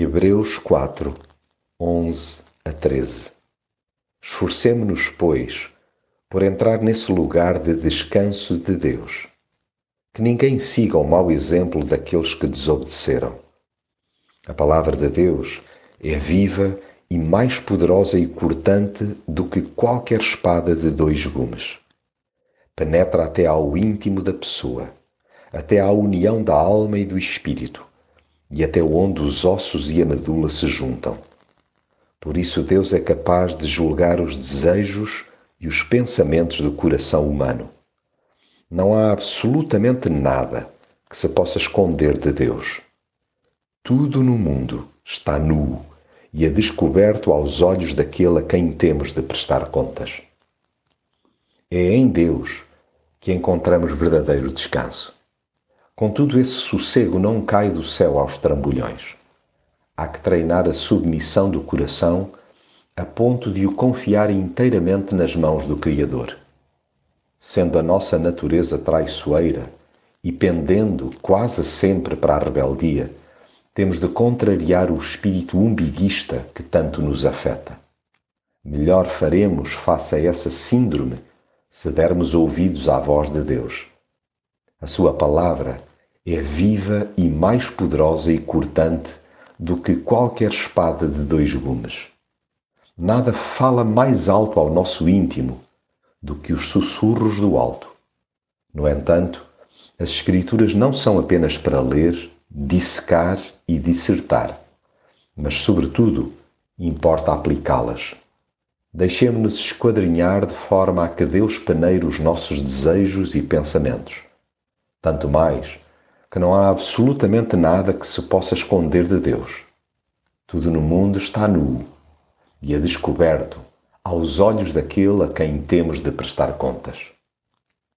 Hebreus 4, 11 a 13 Esforcemo-nos, pois, por entrar nesse lugar de descanso de Deus. Que ninguém siga o mau exemplo daqueles que desobedeceram. A palavra de Deus é viva e mais poderosa e cortante do que qualquer espada de dois gumes. Penetra até ao íntimo da pessoa, até à união da alma e do espírito, e até onde os ossos e a medula se juntam. Por isso, Deus é capaz de julgar os desejos e os pensamentos do coração humano. Não há absolutamente nada que se possa esconder de Deus. Tudo no mundo está nu e a descoberto aos olhos daquele a quem temos de prestar contas. É em Deus que encontramos verdadeiro descanso. Contudo, esse sossego não cai do céu aos trambolhões. Há que treinar a submissão do coração a ponto de o confiar inteiramente nas mãos do Criador. Sendo a nossa natureza traiçoeira e pendendo quase sempre para a rebeldia, temos de contrariar o espírito umbiguista que tanto nos afeta. Melhor faremos face a essa síndrome se dermos ouvidos à voz de Deus. A Sua palavra é viva e mais poderosa e cortante do que qualquer espada de dois gumes. Nada fala mais alto ao nosso íntimo do que os sussurros do alto. No entanto, as Escrituras não são apenas para ler, dissecar e dissertar, mas, sobretudo, importa aplicá-las. Deixemos-nos esquadrinhar de forma a que Deus peneire os nossos desejos e pensamentos. Tanto mais que não há absolutamente nada que se possa esconder de Deus. Tudo no mundo está nu e a descoberto aos olhos daquele a quem temos de prestar contas.